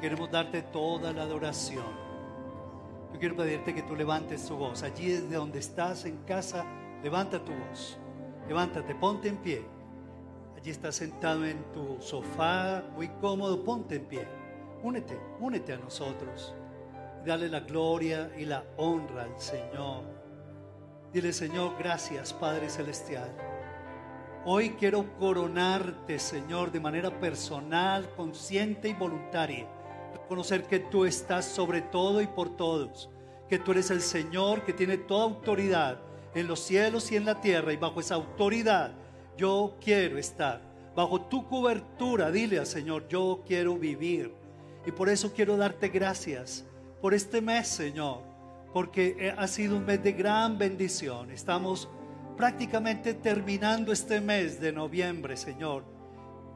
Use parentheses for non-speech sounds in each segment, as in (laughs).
queremos darte toda la adoración. Yo quiero pedirte que tú levantes tu voz. Allí desde donde estás en casa, levanta tu voz. Levántate, ponte en pie. Allí estás sentado en tu sofá, muy cómodo, ponte en pie. Únete, únete a nosotros. Dale la gloria y la honra al Señor. Dile, Señor, gracias, Padre Celestial. Hoy quiero coronarte, Señor, de manera personal, consciente y voluntaria. Reconocer que tú estás sobre todo y por todos. Que tú eres el Señor que tiene toda autoridad en los cielos y en la tierra. Y bajo esa autoridad yo quiero estar. Bajo tu cobertura, dile al Señor, yo quiero vivir. Y por eso quiero darte gracias por este mes, Señor. Porque ha sido un mes de gran bendición. Estamos prácticamente terminando este mes de noviembre, Señor.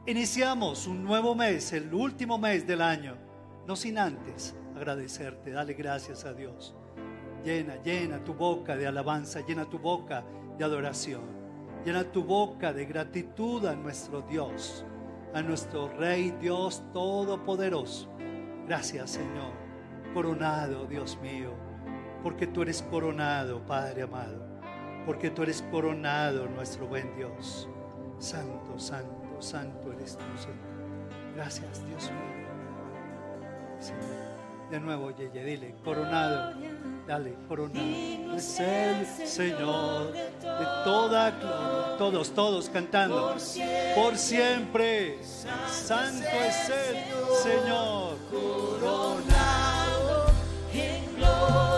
Iniciamos un nuevo mes, el último mes del año, no sin antes agradecerte, dale gracias a Dios. Llena, llena tu boca de alabanza, llena tu boca de adoración, llena tu boca de gratitud a nuestro Dios, a nuestro Rey Dios Todopoderoso. Gracias Señor, coronado Dios mío, porque tú eres coronado, Padre amado porque tú eres coronado, nuestro buen Dios. Santo, santo, santo eres tú, Señor. Gracias, Dios mío. De nuevo, Yeye, dile, coronado. Dale, coronado. Es el Señor de toda gloria. Todos, todos cantando. Por siempre. Santo es el Señor. Coronado en gloria.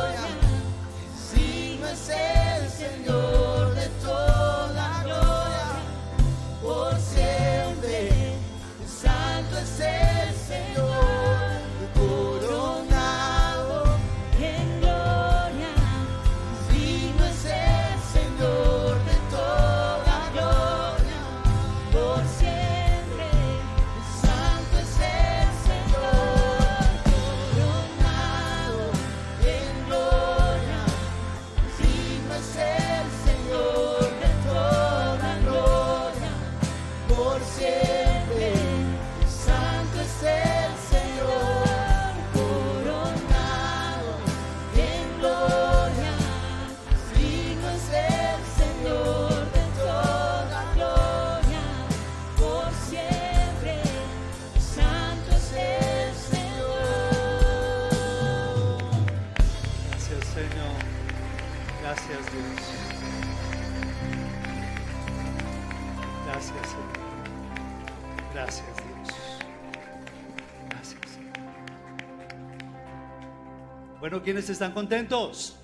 Bueno, ¿quiénes están contentos?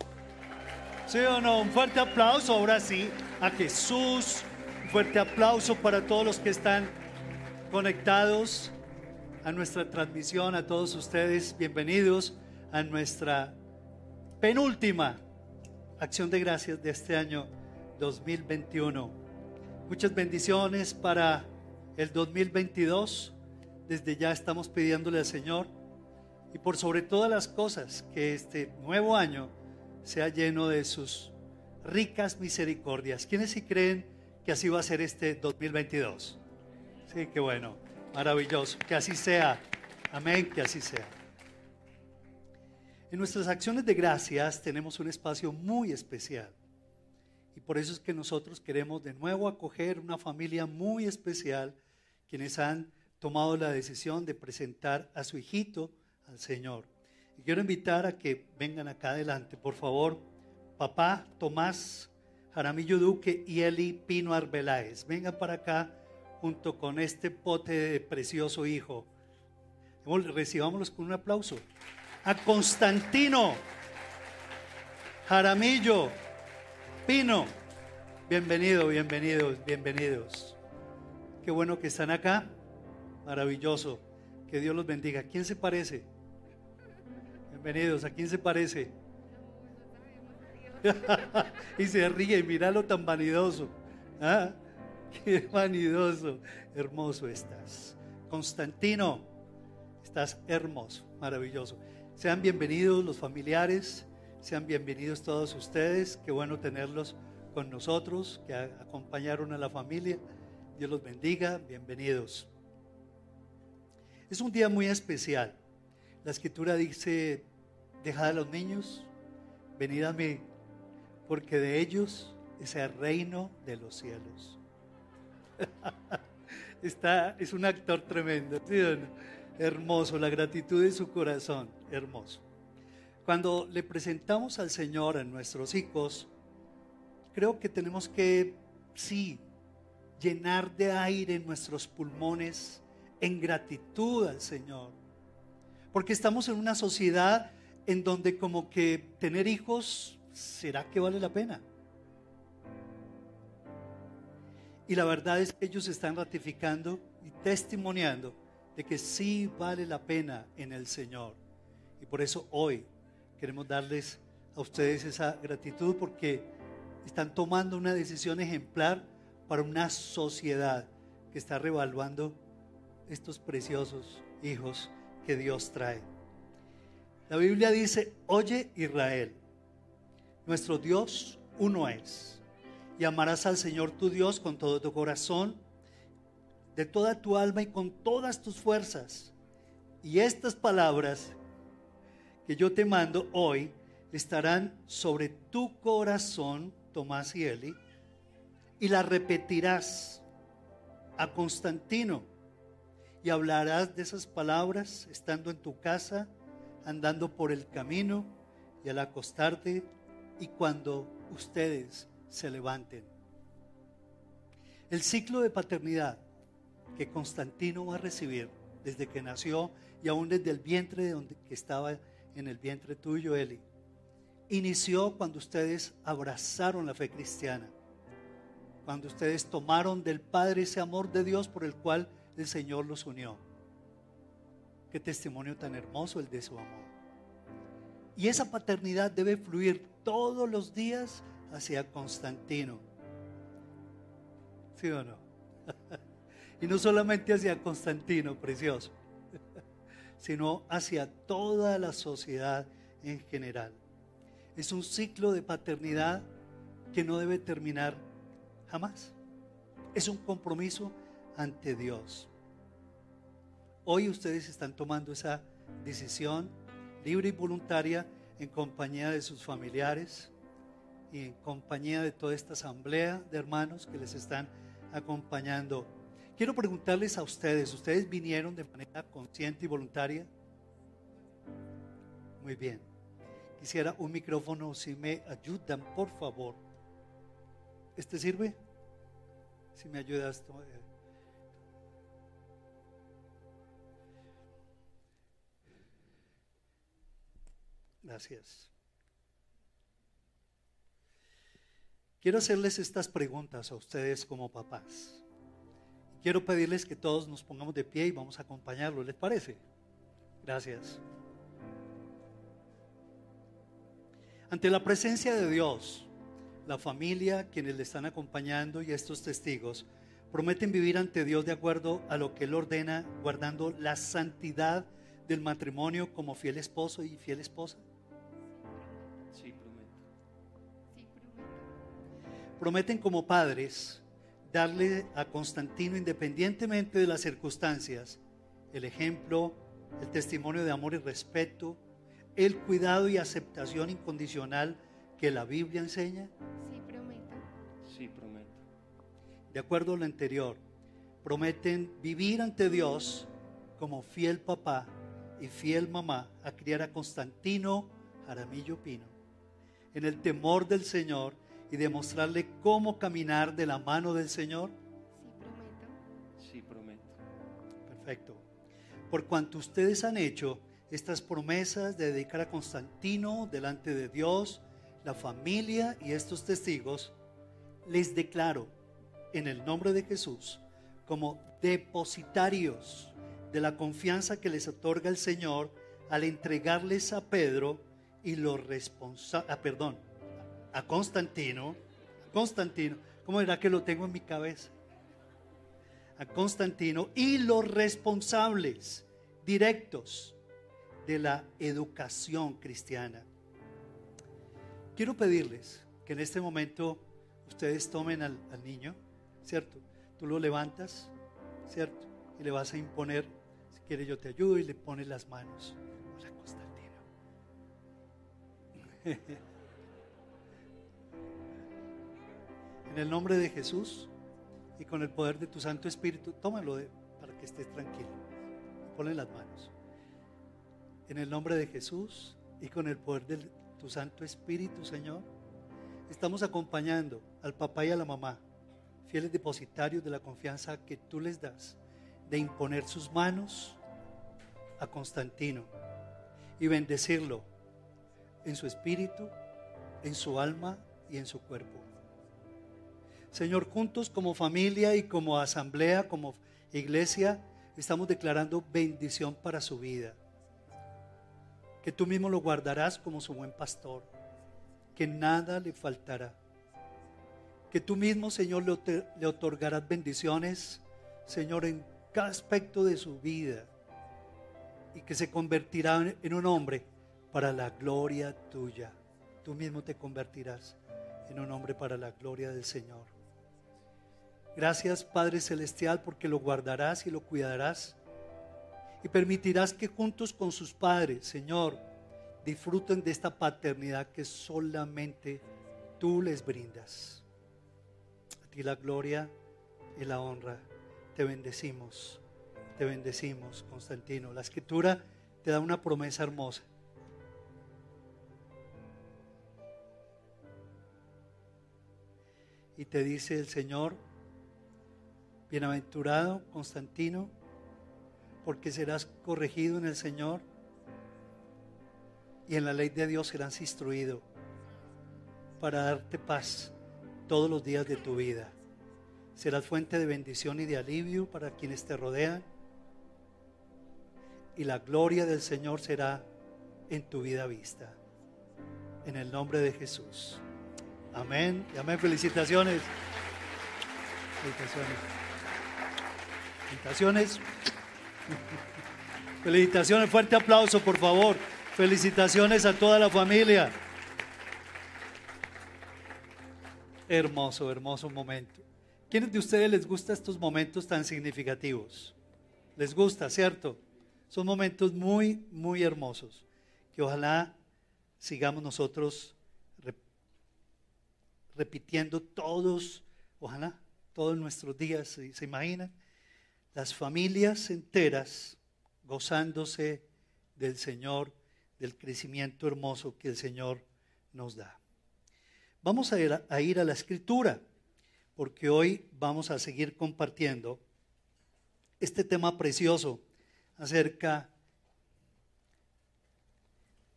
¿Sí o no? Un fuerte aplauso ahora sí a Jesús. Un fuerte aplauso para todos los que están conectados a nuestra transmisión, a todos ustedes. Bienvenidos a nuestra penúltima acción de gracias de este año 2021. Muchas bendiciones para el 2022. Desde ya estamos pidiéndole al Señor y por sobre todas las cosas que este nuevo año sea lleno de sus ricas misericordias. ¿Quiénes sí creen que así va a ser este 2022? Sí, qué bueno, maravilloso. Que así sea. Amén, que así sea. En nuestras acciones de gracias tenemos un espacio muy especial. Y por eso es que nosotros queremos de nuevo acoger una familia muy especial, quienes han tomado la decisión de presentar a su hijito al Señor. Y quiero invitar a que vengan acá adelante, por favor, papá Tomás Jaramillo Duque y Eli Pino Arbeláez. Vengan para acá junto con este pote de precioso hijo. Recibámoslos con un aplauso a Constantino Jaramillo Pino. Bienvenido, bienvenidos, bienvenidos. Qué bueno que están acá. Maravilloso. Que Dios los bendiga. ¿Quién se parece? Bienvenidos. ¿A quién se parece? (laughs) y se ríe, míralo tan vanidoso. ¿Ah? Qué vanidoso. Hermoso estás. Constantino, estás hermoso, maravilloso. Sean bienvenidos los familiares, sean bienvenidos todos ustedes. Qué bueno tenerlos con nosotros, que acompañaron a la familia. Dios los bendiga, bienvenidos. Es un día muy especial La escritura dice, dejad a los niños, venid a mí, porque de ellos es el reino de los cielos. (laughs) Está, es un actor tremendo, hermoso, la gratitud de su corazón, hermoso. Cuando le presentamos al Señor a nuestros hijos, creo que tenemos que, sí, llenar de aire nuestros pulmones en gratitud al Señor. Porque estamos en una sociedad en donde como que tener hijos, ¿será que vale la pena? Y la verdad es que ellos están ratificando y testimoniando de que sí vale la pena en el Señor. Y por eso hoy queremos darles a ustedes esa gratitud porque están tomando una decisión ejemplar para una sociedad que está revaluando estos preciosos hijos que Dios trae. La Biblia dice, oye Israel, nuestro Dios uno es, y amarás al Señor tu Dios con todo tu corazón, de toda tu alma y con todas tus fuerzas. Y estas palabras que yo te mando hoy estarán sobre tu corazón, Tomás y Eli, y las repetirás a Constantino y hablarás de esas palabras estando en tu casa, andando por el camino y al acostarte y cuando ustedes se levanten. El ciclo de paternidad que Constantino va a recibir desde que nació y aún desde el vientre de donde que estaba en el vientre tuyo, Eli, inició cuando ustedes abrazaron la fe cristiana, cuando ustedes tomaron del Padre ese amor de Dios por el cual el Señor los unió. Qué testimonio tan hermoso el de su amor. Y esa paternidad debe fluir todos los días hacia Constantino. ¿Sí o no? (laughs) y no solamente hacia Constantino, precioso, (laughs) sino hacia toda la sociedad en general. Es un ciclo de paternidad que no debe terminar jamás. Es un compromiso ante Dios. Hoy ustedes están tomando esa decisión libre y voluntaria en compañía de sus familiares y en compañía de toda esta asamblea de hermanos que les están acompañando. Quiero preguntarles a ustedes, ¿ustedes vinieron de manera consciente y voluntaria? Muy bien. Quisiera un micrófono, si me ayudan, por favor. ¿Este sirve? Si me ayudas. Gracias. Quiero hacerles estas preguntas a ustedes como papás. Quiero pedirles que todos nos pongamos de pie y vamos a acompañarlos. ¿Les parece? Gracias. Ante la presencia de Dios, la familia, quienes le están acompañando y estos testigos, prometen vivir ante Dios de acuerdo a lo que Él ordena, guardando la santidad del matrimonio como fiel esposo y fiel esposa. Prometen como padres darle a Constantino, independientemente de las circunstancias, el ejemplo, el testimonio de amor y respeto, el cuidado y aceptación incondicional que la Biblia enseña. Sí, prometo. Sí, prometo. De acuerdo a lo anterior, prometen vivir ante Dios como fiel papá y fiel mamá a criar a Constantino Jaramillo Pino en el temor del Señor y demostrarle cómo caminar de la mano del Señor. Sí, prometo. Sí, prometo. Perfecto. Por cuanto ustedes han hecho estas promesas de dedicar a Constantino delante de Dios, la familia y estos testigos, les declaro en el nombre de Jesús como depositarios de la confianza que les otorga el Señor al entregarles a Pedro y los responsables, perdón, a Constantino, a Constantino, ¿cómo era que lo tengo en mi cabeza? A Constantino y los responsables directos de la educación cristiana. Quiero pedirles que en este momento ustedes tomen al, al niño, ¿cierto? Tú lo levantas, ¿cierto? Y le vas a imponer, si quiere yo te ayudo y le pones las manos. Hola, Constantino. (laughs) En el nombre de Jesús y con el poder de tu Santo Espíritu, tómalo para que estés tranquilo. Ponle las manos. En el nombre de Jesús y con el poder de tu Santo Espíritu, Señor, estamos acompañando al papá y a la mamá, fieles depositarios de la confianza que tú les das, de imponer sus manos a Constantino y bendecirlo en su espíritu, en su alma y en su cuerpo. Señor, juntos como familia y como asamblea, como iglesia, estamos declarando bendición para su vida. Que tú mismo lo guardarás como su buen pastor, que nada le faltará. Que tú mismo, Señor, le otorgarás bendiciones, Señor, en cada aspecto de su vida y que se convertirá en un hombre para la gloria tuya. Tú mismo te convertirás en un hombre para la gloria del Señor. Gracias Padre Celestial porque lo guardarás y lo cuidarás y permitirás que juntos con sus padres, Señor, disfruten de esta paternidad que solamente tú les brindas. A ti la gloria y la honra. Te bendecimos, te bendecimos, Constantino. La escritura te da una promesa hermosa. Y te dice el Señor, bienaventurado Constantino, porque serás corregido en el Señor y en la ley de Dios serás instruido para darte paz todos los días de tu vida. Serás fuente de bendición y de alivio para quienes te rodean y la gloria del Señor será en tu vida vista. En el nombre de Jesús. Amén. Y amén. Felicitaciones. Felicitaciones. Felicitaciones. Felicitaciones. Fuerte aplauso, por favor. Felicitaciones a toda la familia. Hermoso, hermoso momento. ¿Quiénes de ustedes les gustan estos momentos tan significativos? Les gusta, ¿cierto? Son momentos muy, muy hermosos que ojalá sigamos nosotros rep- repitiendo todos, ojalá, todos nuestros días, ¿se, se imaginan? Las familias enteras gozándose del Señor, del crecimiento hermoso que el Señor nos da. Vamos a ir a, la escritura, porque hoy vamos a seguir compartiendo este tema precioso acerca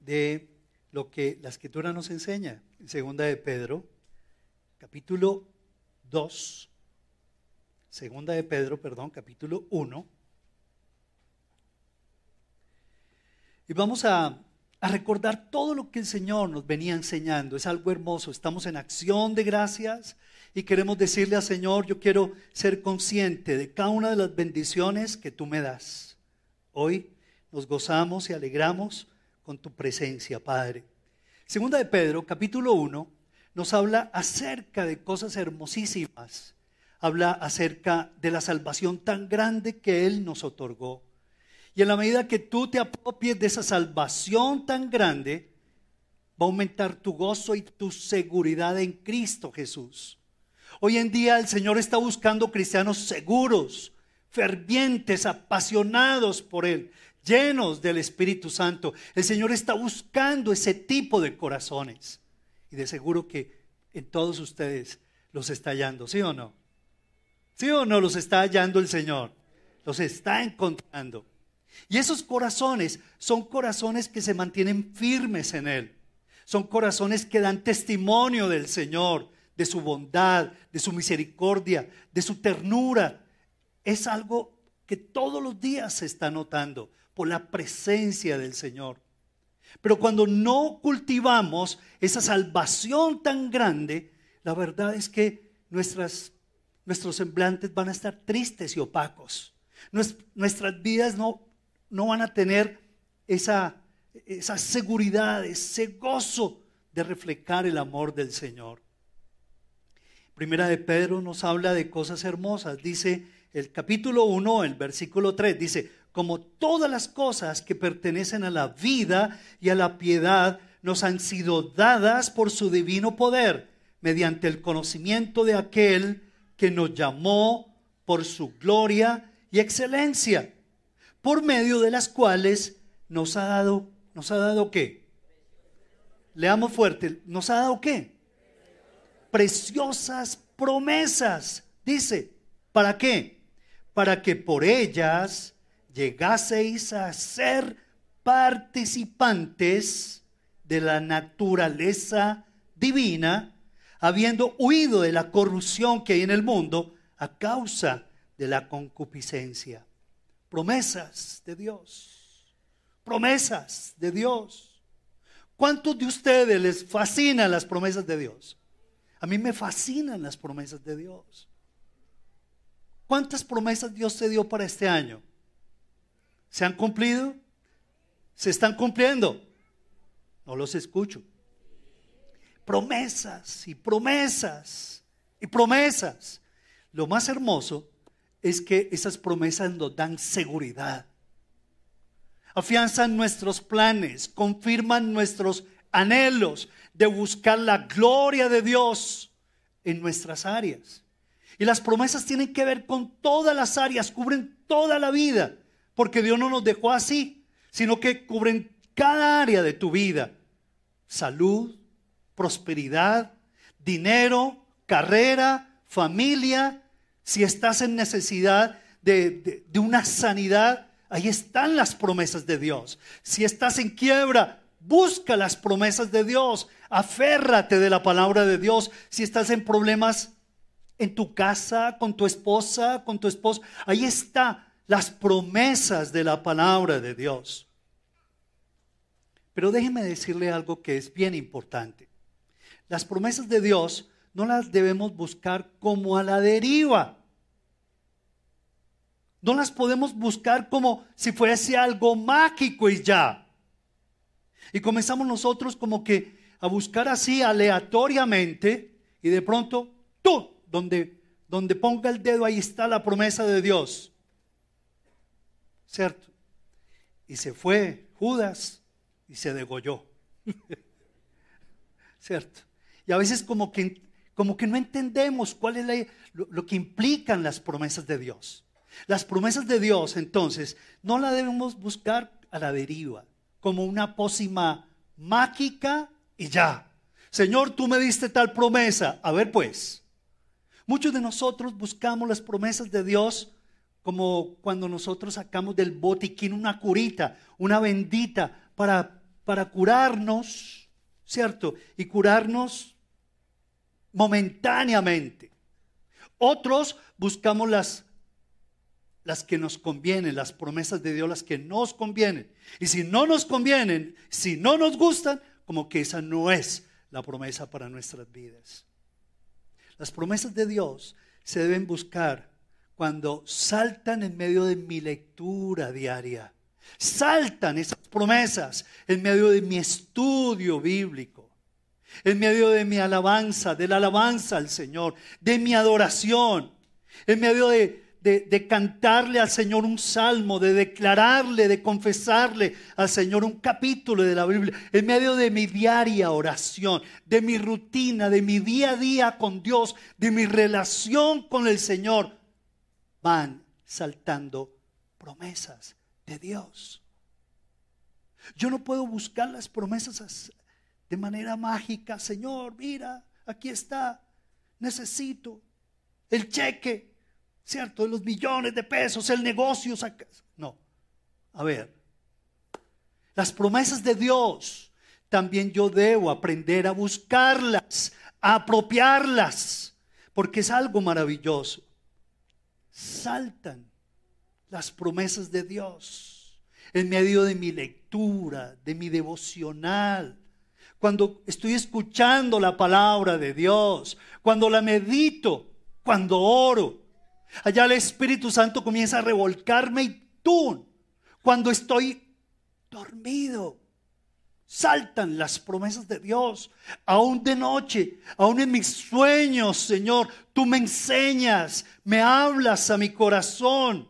de lo que la escritura nos enseña en segunda de Pedro, capítulo 2, segunda de Pedro, perdón, capítulo 1. Y vamos a, a recordar todo lo que el Señor nos venía enseñando. Es algo hermoso. Estamos en acción de gracias y queremos decirle al Señor, yo quiero ser consciente de cada una de las bendiciones que tú me das. Hoy nos gozamos y alegramos con tu presencia, Padre. Segunda de Pedro, capítulo 1, nos habla acerca de cosas hermosísimas. Habla acerca de la salvación tan grande que Él nos otorgó. Y en la medida que tú te apropies de esa salvación tan grande, va a aumentar tu gozo y tu seguridad en Cristo Jesús. Hoy en día el Señor está buscando cristianos seguros, fervientes, apasionados por Él, llenos del Espíritu Santo. El Señor está buscando ese tipo de corazones. Y de seguro que en todos ustedes los está hallando, ¿sí o no? ¿Sí o no los está hallando el Señor? Los está encontrando. Y esos corazones son corazones que se mantienen firmes en Él. Son corazones que dan testimonio del Señor, de su bondad, de su misericordia, de su ternura. Es algo que todos los días se está notando por la presencia del Señor. Pero cuando no cultivamos esa salvación tan grande, la verdad es que nuestras, nuestros semblantes van a estar tristes y opacos. Nues- Nuestras vidas no, no van a tener esa, esa seguridad, ese gozo de reflejar el amor del Señor. Primera de Pedro nos habla de cosas hermosas. Dice el capítulo 1, el versículo 3, dice, como todas las cosas que pertenecen a la vida y a la piedad nos han sido dadas por su divino poder, mediante el conocimiento de aquel que nos llamó por su gloria y excelencia, por medio de las cuales nos ha dado, nos ha dado qué? Leamos fuerte, nos ha dado qué? Preciosas promesas, dice, ¿para qué? Para que por ellas llegaseis a ser participantes de la naturaleza divina, habiendo huido de la corrupción que hay en el mundo a causa de la concupiscencia. Promesas de Dios. Promesas de Dios. ¿Cuántos de ustedes les fascinan las promesas de Dios? A mí me fascinan las promesas de Dios. ¿Cuántas promesas Dios te dio para este año? ¿Se han cumplido? ¿Se están cumpliendo? No los escucho. Promesas y promesas y promesas. Lo más hermoso es que esas promesas nos dan seguridad. Afianzan nuestros planes, confirman nuestros anhelos de buscar la gloria de Dios en nuestras áreas. Y las promesas tienen que ver con todas las áreas, cubren toda la vida, porque Dios no nos dejó así, sino que cubren cada área de tu vida. Salud, prosperidad, dinero, carrera, familia. Si estás en necesidad de, de una sanidad, ahí están las promesas de Dios. Si estás en quiebra, busca las promesas de Dios. Aférrate de la palabra de Dios. Si estás en problemas en tu casa, con tu esposa, con tu esposo. Ahí está las promesas de la palabra de Dios. Pero déjeme decirle algo que es bien importante. Las promesas de Dios no las debemos buscar como a la deriva. No las podemos buscar como si fuese algo mágico y ya. Y comenzamos nosotros como que a buscar así aleatoriamente y de pronto, tú, donde, donde ponga el dedo, ahí está la promesa de Dios. ¿Cierto? Y se fue Judas y se degolló. (laughs) ¿Cierto? Y a veces como que, como que no entendemos cuál es lo, lo que implican las promesas de Dios. Las promesas de Dios, entonces, no la debemos buscar a la deriva, como una pócima mágica y ya. Señor, tú me diste tal promesa. A ver pues, Muchos de nosotros buscamos las promesas de Dios como cuando nosotros sacamos del botiquín una curita, una bendita para, para curarnos, ¿cierto? Y curarnos momentáneamente. Otros buscamos las, las que nos convienen, las promesas de Dios, las que nos convienen. Y si no nos convienen, si no nos gustan, como que esa no es la promesa para nuestras vidas. Las promesas de Dios se deben buscar cuando saltan en medio de mi lectura diaria. Saltan esas promesas en medio de mi estudio bíblico, en medio de mi alabanza, de la alabanza al Señor, de mi adoración, en medio de de, cantarle al Señor un salmo, de declararle, de confesarle al Señor un capítulo de la Biblia, en medio de mi diaria oración, de mi rutina, de mi día a día con Dios, de mi relación con el Señor, van saltando promesas de Dios. Yo no puedo buscar las promesas de manera mágica. Señor, mira, aquí está. Necesito el cheque. ¿cierto? De los millones de pesos, el negocio. No, a ver, las promesas de Dios, también yo debo aprender a buscarlas, a apropiarlas, porque es algo maravilloso. Saltan las promesas de Dios en medio de mi lectura, de mi devocional, cuando estoy escuchando la palabra de Dios, cuando la medito, cuando oro. Allá el Espíritu Santo comienza a revolcarme y tú, cuando estoy dormido, saltan las promesas de Dios. Aún de noche, aún en mis sueños, Señor, tú me enseñas, me hablas a mi corazón.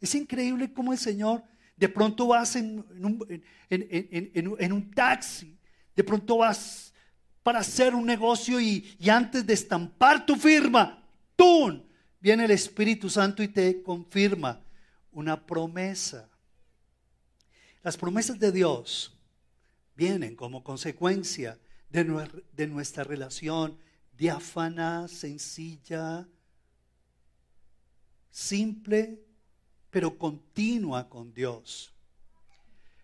Es increíble cómo el Señor, de pronto vas en, en un, taxi, de pronto vas para hacer un negocio y, antes de estampar tu firma, ¡tum! Viene el Espíritu Santo y te confirma una promesa. Las promesas de Dios vienen como consecuencia de, de nuestra relación diáfana, sencilla, simple, pero continua con Dios.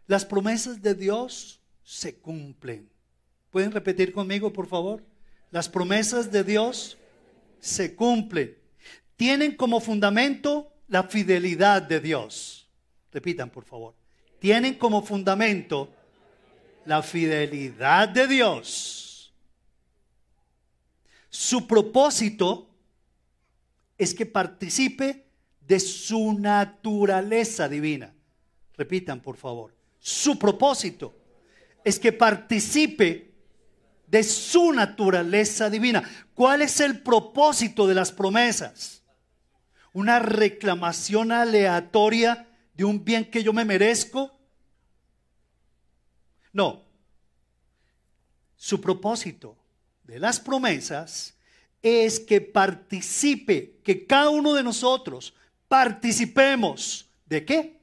Las promesas de Dios se cumplen. ¿Pueden repetir conmigo, por favor? Las promesas de Dios se cumplen. Tienen como fundamento la fidelidad de Dios. Repitan, por favor. Tienen como fundamento la fidelidad de Dios. Su propósito es que participe de su naturaleza divina. Repitan, por favor. Su propósito es que participe de su naturaleza divina. ¿Cuál es el propósito de las promesas? Una reclamación aleatoria de un bien que yo me merezco. No. Su propósito de las promesas es que participe, que cada uno de nosotros participemos. ¿De qué?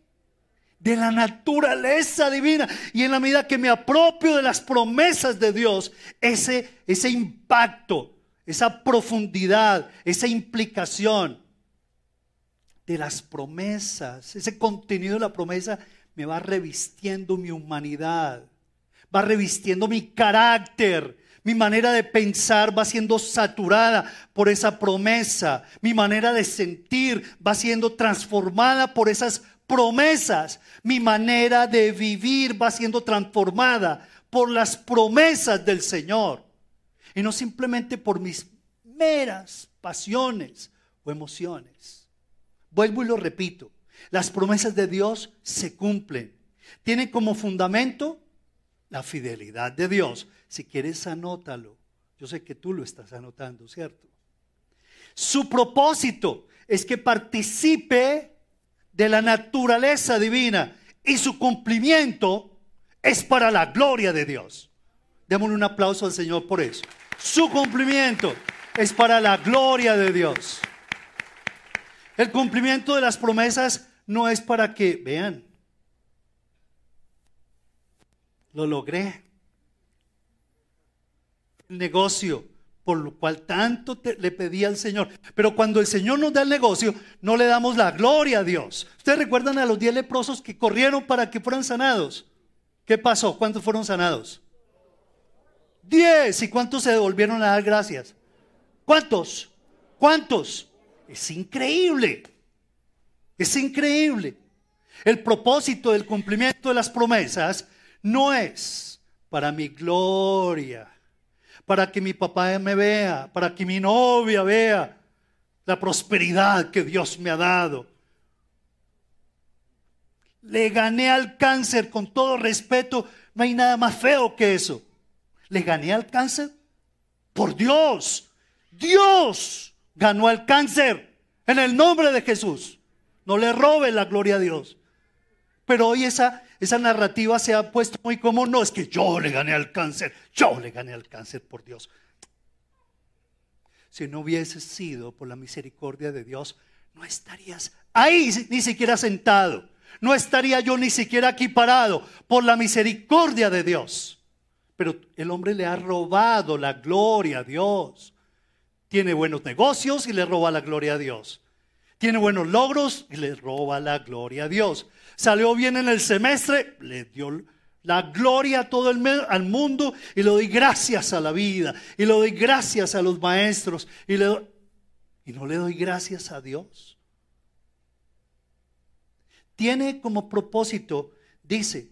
De la naturaleza divina. Y en la medida que me apropio de las promesas de Dios, ese, ese impacto, esa profundidad, esa implicación de las promesas, ese contenido de la promesa me va revistiendo mi humanidad, va revistiendo mi carácter. Mi manera de pensar va siendo saturada por esa promesa. Mi manera de sentir va siendo transformada por esas promesas. Mi manera de vivir va siendo transformada por las promesas del Señor. Y no simplemente por mis meras pasiones o emociones. Vuelvo y lo repito. Las promesas de Dios se cumplen. Tienen como fundamento la fidelidad de Dios. Si quieres, anótalo. Yo sé que tú lo estás anotando, ¿cierto? Su propósito es que participe de la naturaleza divina y su cumplimiento es para la gloria de Dios. Démosle un aplauso al Señor por eso. Su cumplimiento es para la gloria de Dios. El cumplimiento de las promesas no es para que, vean, lo logré. El negocio por lo cual tanto le pedí al Señor. Pero cuando el Señor nos da el negocio, no le damos la gloria a Dios. ¿Ustedes recuerdan a los diez leprosos que corrieron para que fueran sanados? ¿Qué pasó? ¿Cuántos fueron sanados? Diez. ¿Y cuántos se devolvieron a dar gracias? ¿Cuántos? ¿Cuántos? Es increíble. Es increíble. El propósito del cumplimiento de las promesas no es para mi gloria, para que mi papá me vea, para que mi novia vea la prosperidad que Dios me ha dado. Le gané al cáncer con todo respeto, no hay nada más feo que eso. Le gané al cáncer por Dios. Dios ganó al cáncer en el nombre de Jesús. No le robe la gloria a Dios. Pero hoy esa, esa narrativa se ha puesto muy común. No, es que yo le gané al cáncer. Yo le gané al cáncer por Dios. Si no hubiese sido por la misericordia de Dios, no estarías ahí ni siquiera sentado. No estaría yo ni siquiera aquí parado por la misericordia de Dios. Pero el hombre le ha robado la gloria a Dios. Tiene buenos negocios y le roba la gloria a Dios. Tiene buenos logros y le roba la gloria a Dios. Salió bien en el semestre, le dio la gloria a todo el al mundo y le doy gracias a la vida y le doy gracias a los maestros y le y no le doy gracias a Dios. Tiene como propósito, dice,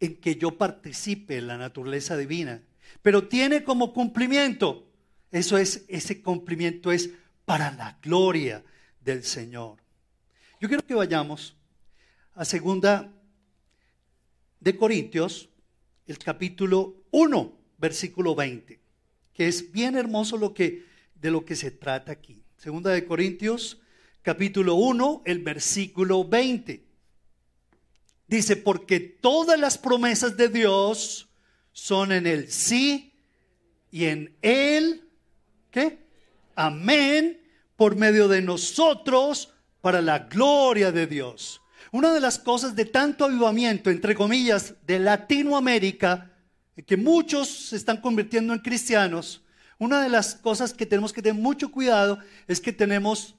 en que yo participe en la naturaleza divina, pero tiene como cumplimiento, eso es, ese cumplimiento es para la gloria del Señor. Yo quiero que vayamos a segunda de Corintios, el capítulo 1, versículo 20, que es bien hermoso lo que de lo que se trata aquí. Segunda de Corintios, capítulo 1, el versículo 20. Dice, porque todas las promesas de Dios son en el sí y en el, ¿qué? Amén, por medio de nosotros, para la gloria de Dios. Una de las cosas de tanto avivamiento, entre comillas, de Latinoamérica, que muchos se están convirtiendo en cristianos, una de las cosas que tenemos que tener mucho cuidado es que tenemos,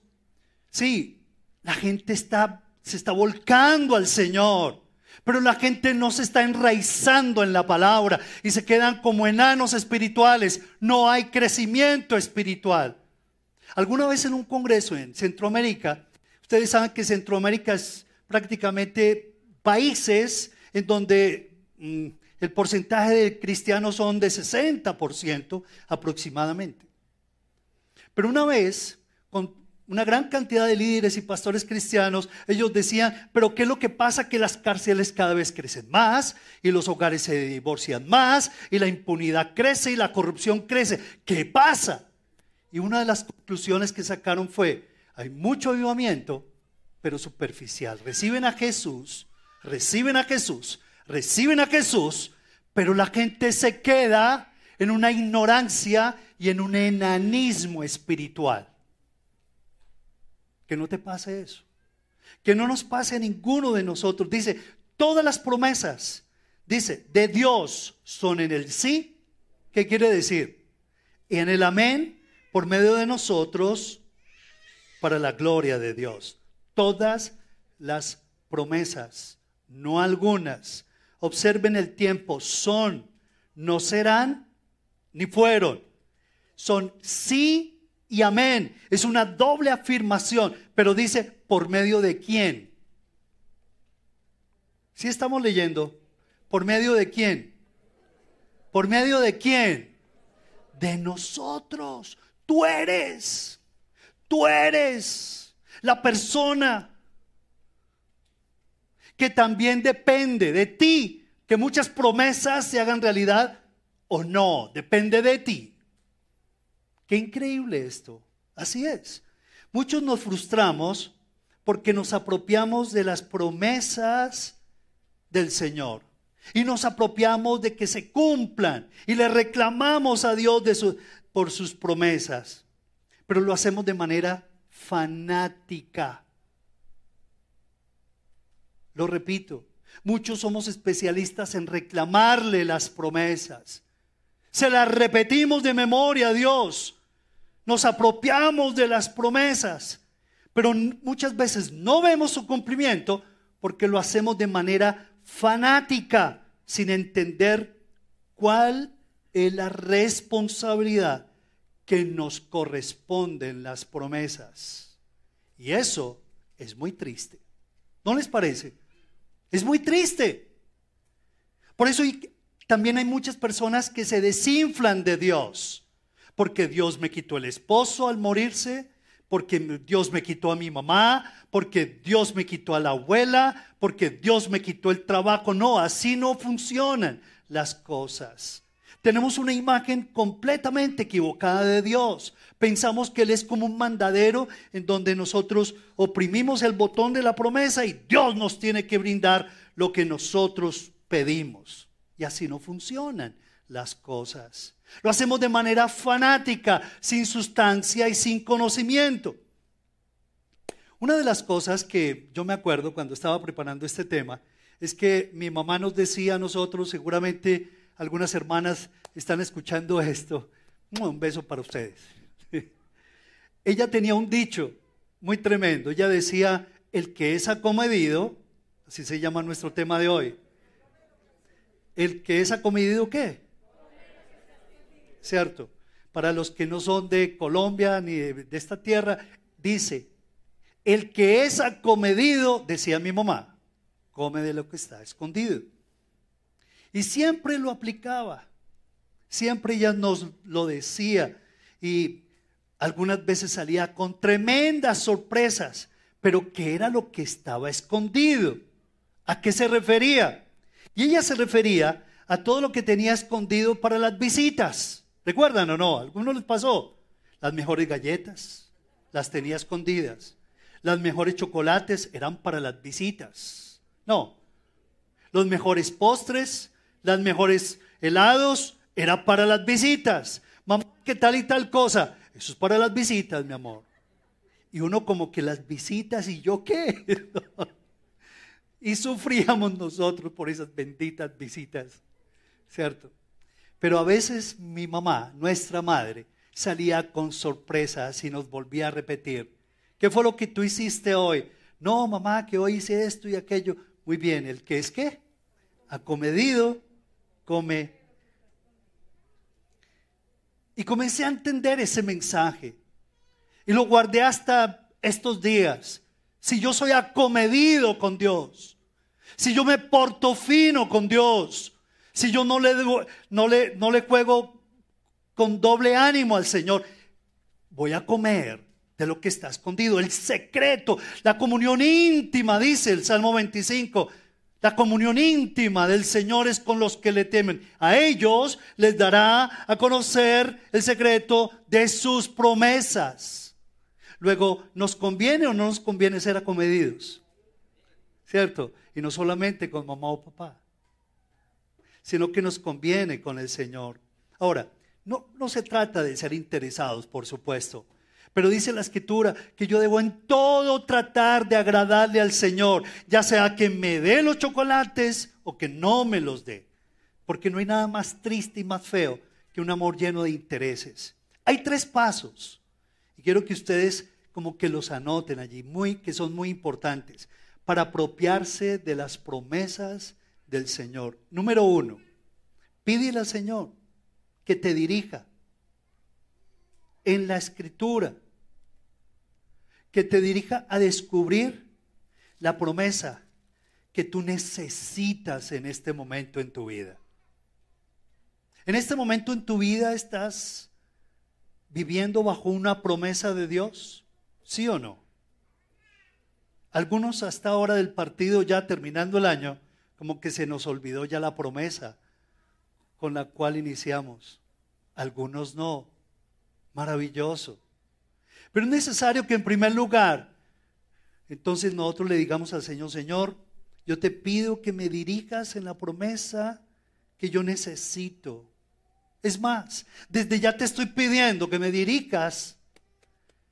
sí, la gente está, se está volcando al Señor, pero la gente no se está enraizando en la palabra y se quedan como enanos espirituales. No hay crecimiento espiritual. Alguna vez en un congreso en Centroamérica, ustedes saben que Centroamérica es prácticamente países en donde mm, el porcentaje de cristianos son de 60% aproximadamente. Pero una vez, con una gran cantidad de líderes y pastores cristianos, ellos decían, pero ¿qué es lo que pasa? Que las cárceles cada vez crecen más y los hogares se divorcian más y la impunidad crece y la corrupción crece. ¿Qué pasa? Y una de las conclusiones que sacaron fue, hay mucho avivamiento, pero superficial. Reciben a Jesús, reciben a Jesús, reciben a Jesús, pero la gente se queda en una ignorancia y en un enanismo espiritual. Que no te pase eso. Que no nos pase a ninguno de nosotros. Dice, todas las promesas, dice, de Dios son en el sí. ¿Qué quiere decir? En el amén, por medio de nosotros, para la gloria de Dios. Todas las promesas, no algunas, Observen el tiempo. Son, no serán, ni fueron. Son sí y amén. Es una doble afirmación, pero dice, ¿por medio de quién? Si estamos leyendo, ¿por medio de quién? ¿Por medio de quién? De nosotros. Tú eres. Tú eres la persona que también depende de ti que muchas promesas se hagan realidad o no, depende de ti. Qué increíble esto. Así es. Muchos nos frustramos porque nos apropiamos de las promesas del Señor y nos apropiamos de que se cumplan y le reclamamos a Dios de por sus promesas, pero lo hacemos de manera fanática. Lo repito, muchos somos especialistas en reclamarle las promesas. Se las repetimos de memoria a Dios. Nos apropiamos de las promesas, pero muchas veces no vemos su cumplimiento porque lo hacemos de manera fanática, sin entender cuál es la responsabilidad que nos corresponde en las promesas. Y eso es muy triste. ¿No les parece? Es muy triste. Por eso también hay muchas personas que se desinflan de Dios. Porque Dios me quitó el esposo al morirse, porque Dios me quitó a mi mamá, porque Dios me quitó a la abuela, porque Dios me quitó el trabajo. No, así no funcionan las cosas. Tenemos una imagen completamente equivocada de Dios. Pensamos que Él es como un mandadero en donde nosotros oprimimos el botón de la promesa y Dios nos tiene que brindar lo que nosotros pedimos. Y así no funcionan las cosas. Lo hacemos de manera fanática, sin sustancia y sin conocimiento. Una de las cosas que yo me acuerdo cuando estaba preparando este tema es que mi mamá nos decía a nosotros, seguramente algunas hermanas están escuchando esto, un beso para ustedes (laughs) ella tenía un dicho muy tremendo. Ella decía, el que es acomedido, así se llama nuestro tema de hoy. El que es acomedido, ¿qué? ¿Cierto? Para los que no son de Colombia ni de, esta tierra, dice, el que es acomedido, decía mi mamá, come de lo que está escondido. Y siempre lo aplicaba, siempre ella nos lo decía. Y algunas veces salía con tremendas sorpresas, pero ¿qué era lo que estaba escondido? ¿A qué se refería? Y ella se refería a todo lo que tenía escondido para las visitas. ¿Recuerdan o no? ¿A algunos les pasó? Las mejores galletas las tenía escondidas. Las mejores chocolates eran para las visitas. No. Los mejores postres, las mejores helados, era para las visitas. Mamá, ¿qué tal y tal cosa? Eso es para las visitas, mi amor. Y uno como que las visitas y yo qué. (laughs) y sufríamos nosotros por esas benditas visitas, ¿cierto? Pero a veces mi mamá, nuestra madre, salía con sorpresas y nos volvía a repetir, ¿qué fue lo que tú hiciste hoy? No, mamá, que hoy hice esto y aquello. Muy bien, ¿el qué es qué? Acomedido, come. Y comencé a entender ese mensaje. Y lo guardé hasta estos días. Si yo soy acomedido con Dios, si yo me porto fino con Dios, si yo no le, no le, no le juego con doble ánimo al Señor, voy a comer de lo que está escondido, el secreto, la comunión íntima, dice el Salmo 25. La comunión íntima del Señor es con los que le temen. A ellos les dará a conocer el secreto de sus promesas. Luego, ¿nos conviene o no nos conviene ser acomedidos? ¿Cierto? Y no solamente con mamá o papá, sino que nos conviene con el Señor. Ahora, no, no se trata de ser interesados, por supuesto. Pero dice la escritura que yo debo en todo tratar de agradarle al Señor, ya sea que me dé los chocolates o que no me los dé. Porque no hay nada más triste y más feo que un amor lleno de intereses. Hay tres pasos y quiero que ustedes como que los anoten allí, muy, que son muy importantes, para apropiarse de las promesas del Señor. Número uno, pídele al Señor que te dirija en la escritura, que te dirija a descubrir la promesa que tú necesitas en este momento en tu vida. En este momento en tu vida estás viviendo bajo una promesa de Dios, ¿sí o no? Algunos hasta ahora del partido, ya terminando el año, como que se nos olvidó ya la promesa con la cual iniciamos. Algunos no. Maravilloso. Pero es necesario que en primer lugar, entonces nosotros le digamos al Señor, Señor, yo te pido que me dirijas en la promesa que yo necesito. Es más, desde ya te estoy pidiendo que me dirijas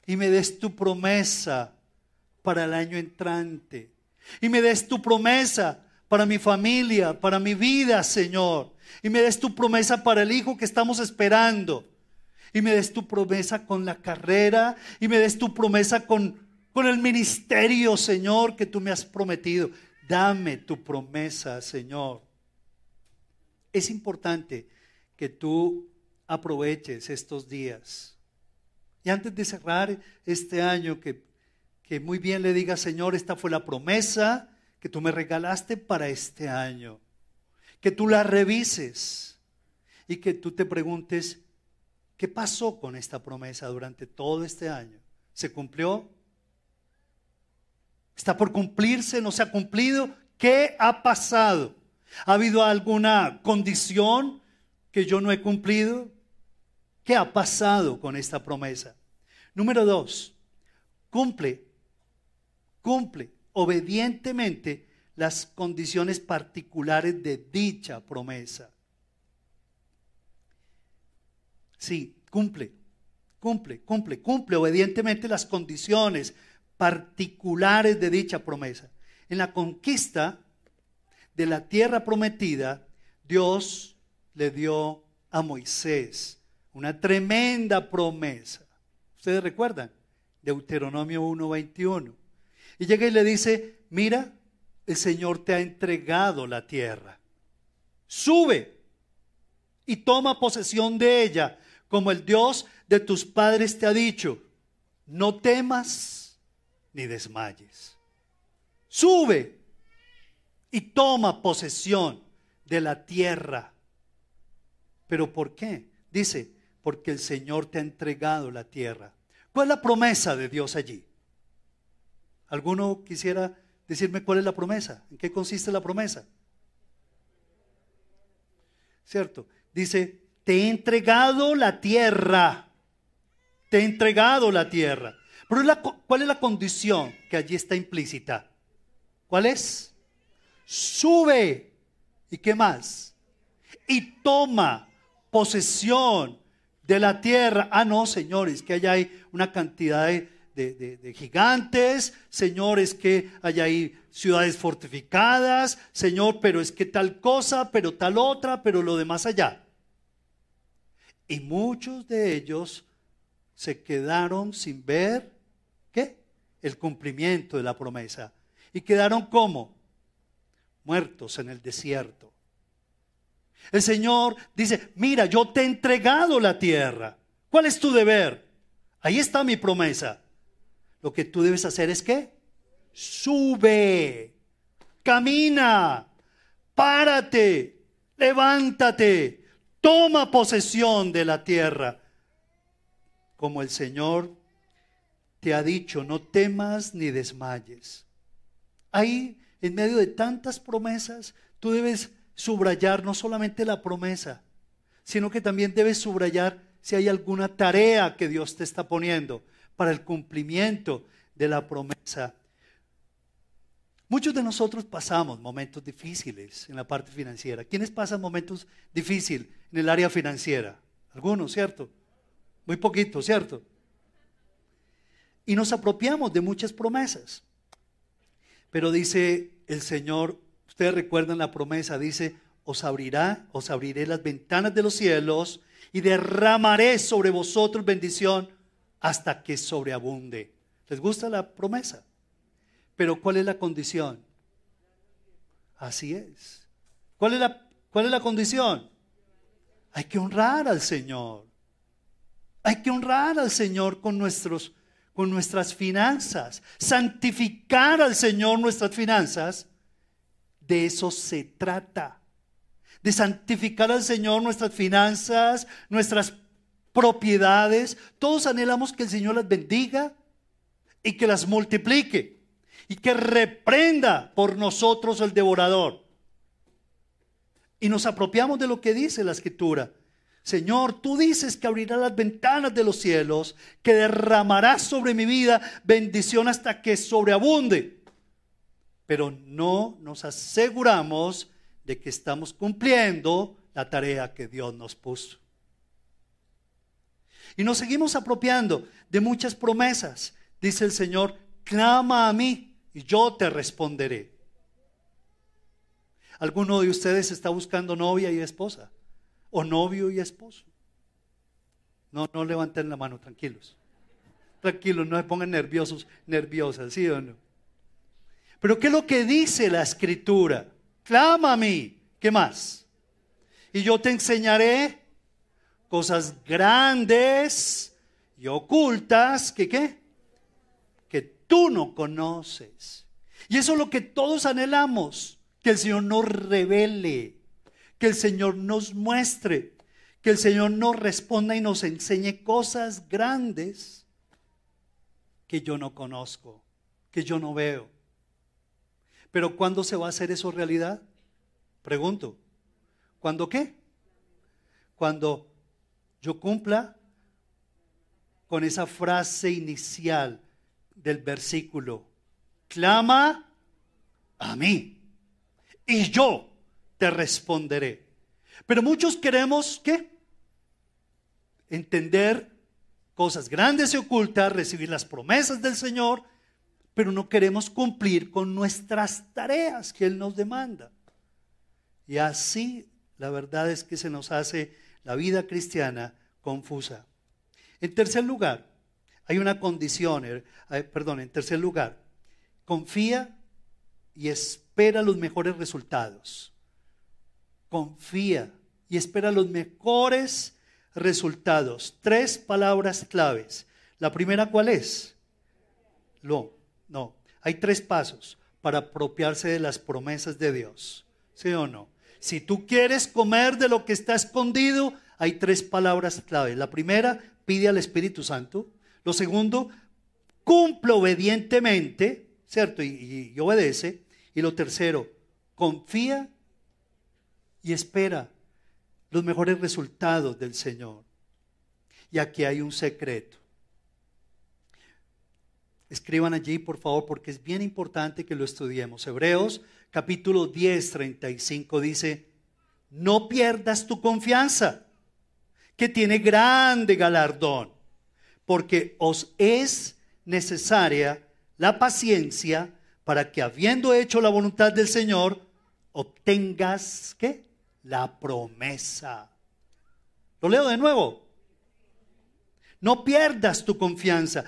y me des tu promesa para el año entrante. Y me des tu promesa para mi familia, para mi vida, Señor. Y me des tu promesa para el hijo que estamos esperando. Y me des tu promesa con la carrera. Y me des tu promesa con, con el ministerio, Señor, que tú me has prometido. Dame tu promesa, Señor. Es importante que tú aproveches estos días. Y antes de cerrar este año, que, que muy bien le diga, Señor, esta fue la promesa que tú me regalaste para este año. Que tú la revises y que tú te preguntes, ¿qué pasó con esta promesa durante todo este año? ¿Se cumplió? ¿Está por cumplirse? ¿No se ha cumplido? ¿Qué ha pasado? ¿Ha habido alguna condición que yo no he cumplido? ¿Qué ha pasado con esta promesa? Número dos, cumple, cumple obedientemente las condiciones particulares de dicha promesa. Sí, cumple, cumple, cumple, cumple obedientemente las condiciones particulares de dicha promesa. En la conquista de la tierra prometida, Dios le dio a Moisés una tremenda promesa. ¿Ustedes recuerdan? Deuteronomio 1:21. Y llega y le dice, mira, el Señor te ha entregado la tierra. Sube y toma posesión de ella, como el Dios de tus padres te ha dicho. No temas ni desmayes. Sube y toma posesión de la tierra. ¿Pero por qué? Dice, porque el Señor te ha entregado la tierra. ¿Cuál es la promesa de Dios allí? ¿Alguno quisiera decirme cuál es la promesa? ¿En qué consiste la promesa? ¿Cierto? Dice, te he entregado la tierra. Te he entregado la tierra. Pero es ¿cuál es la condición que allí está implícita? ¿Cuál es? Sube. ¿Y qué más? Y toma posesión de la tierra. Ah, no, señores, que allá hay una cantidad de, de- gigantes, señores, que allá hay ciudades fortificadas, Señor, pero es que tal cosa, pero tal otra, pero lo demás allá. Y muchos de ellos se quedaron sin ver, ¿qué? El cumplimiento de la promesa. Y quedaron como muertos en el desierto. El Señor dice, mira, yo te he entregado la tierra. ¿Cuál es tu deber? Ahí está mi promesa. Lo que tú debes hacer es qué? Sube, camina, párate, levántate, toma posesión de la tierra. Como el Señor te ha dicho, no temas ni desmayes. Ahí, en medio de tantas promesas, tú debes subrayar no solamente la promesa, sino que también debes subrayar si hay alguna tarea que Dios te está poniendo para el cumplimiento de la promesa. Muchos de nosotros pasamos momentos difíciles en la parte financiera. ¿Quiénes pasan momentos difíciles en el área financiera? Algunos, ¿cierto? Muy poquitos, ¿cierto? Y nos apropiamos de muchas promesas. Pero dice el Señor, ustedes recuerdan la promesa, dice, os abrirá, os abriré las ventanas de los cielos y derramaré sobre vosotros bendición hasta que sobreabunde. ¿Les gusta la promesa? Pero ¿cuál es la condición? Así es. ¿Cuál es la, cuál es la condición? Hay que honrar al Señor. Hay que honrar al Señor con, nuestros, con nuestras finanzas. Santificar al Señor nuestras finanzas. De eso se trata. De santificar al Señor nuestras finanzas, nuestras propiedades. Todos anhelamos que el Señor las bendiga y que las multiplique y que reprenda por nosotros el devorador. Y nos apropiamos de lo que dice la escritura. Señor, tú dices que abrirás las ventanas de los cielos, que derramarás sobre mi vida bendición hasta que sobreabunde. Pero no nos aseguramos de que estamos cumpliendo la tarea que Dios nos puso. Y nos seguimos apropiando de muchas promesas. Dice el Señor, clama a mí y yo te responderé. ¿Alguno de ustedes está buscando novia y esposa? ¿O novio y esposo? No, no levanten la mano, tranquilos. Tranquilos, no se pongan nerviosos, nerviosas, ¿sí o no? Pero ¿qué es lo que dice la escritura? Clama a mí. ¿Qué más? Y yo te enseñaré cosas grandes y ocultas que qué? Tú no conoces. Y eso es lo que todos anhelamos, que el Señor nos revele, que el Señor nos muestre, que el Señor nos responda y nos enseñe cosas grandes que yo no conozco, que yo no veo. Pero ¿cuándo se va a hacer eso realidad? Pregunto. ¿Cuándo qué? Cuando yo cumpla con esa frase inicial del versículo. Clama a mí y yo te responderé. Pero muchos queremos qué? Entender cosas grandes y ocultas, recibir las promesas del Señor, pero no queremos cumplir con nuestras tareas que Él nos demanda. Y así la verdad es que se nos hace la vida cristiana confusa. En tercer lugar, hay una condición, eh, perdón, en tercer lugar, confía y espera los mejores resultados. Confía y espera los mejores resultados. Tres palabras claves. La primera, ¿cuál es? Lo. No, hay tres pasos para apropiarse de las promesas de Dios. ¿Sí o no? Si tú quieres comer de lo que está escondido, hay tres palabras clave. La primera, pide al Espíritu Santo. Lo segundo, cumple obedientemente, ¿cierto? Y, obedece. Y lo tercero, confía y espera los mejores resultados del Señor. Y aquí hay un secreto. Escriban allí, por favor, porque es bien importante que lo estudiemos. Hebreos capítulo 10, 35 dice, no pierdas tu confianza, que tiene grande galardón, porque os es necesaria la paciencia para que habiendo hecho la voluntad del Señor, obtengas, ¿qué? La promesa. Lo leo de nuevo. No pierdas tu confianza.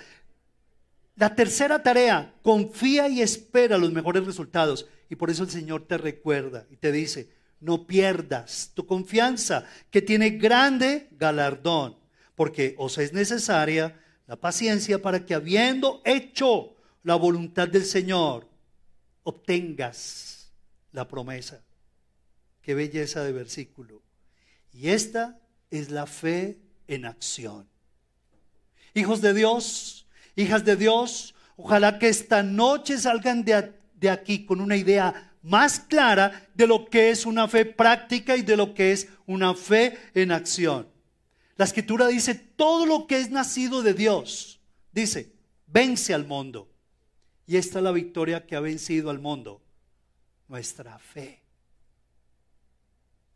La tercera tarea, confía y espera los mejores resultados. Y por eso el Señor te recuerda y te dice, no pierdas tu confianza, que tiene grande galardón, porque os es necesaria la paciencia para que habiendo hecho la voluntad del Señor, obtengas la promesa. Qué belleza de versículo. Y esta es la fe en acción. Hijos de Dios, hijas de Dios, ojalá que esta noche salgan de, de aquí con una idea más clara de lo que es una fe práctica y de lo que es una fe en acción. La escritura dice, todo lo que es nacido de Dios, dice, vence al mundo. Y esta es la victoria que ha vencido al mundo, nuestra fe.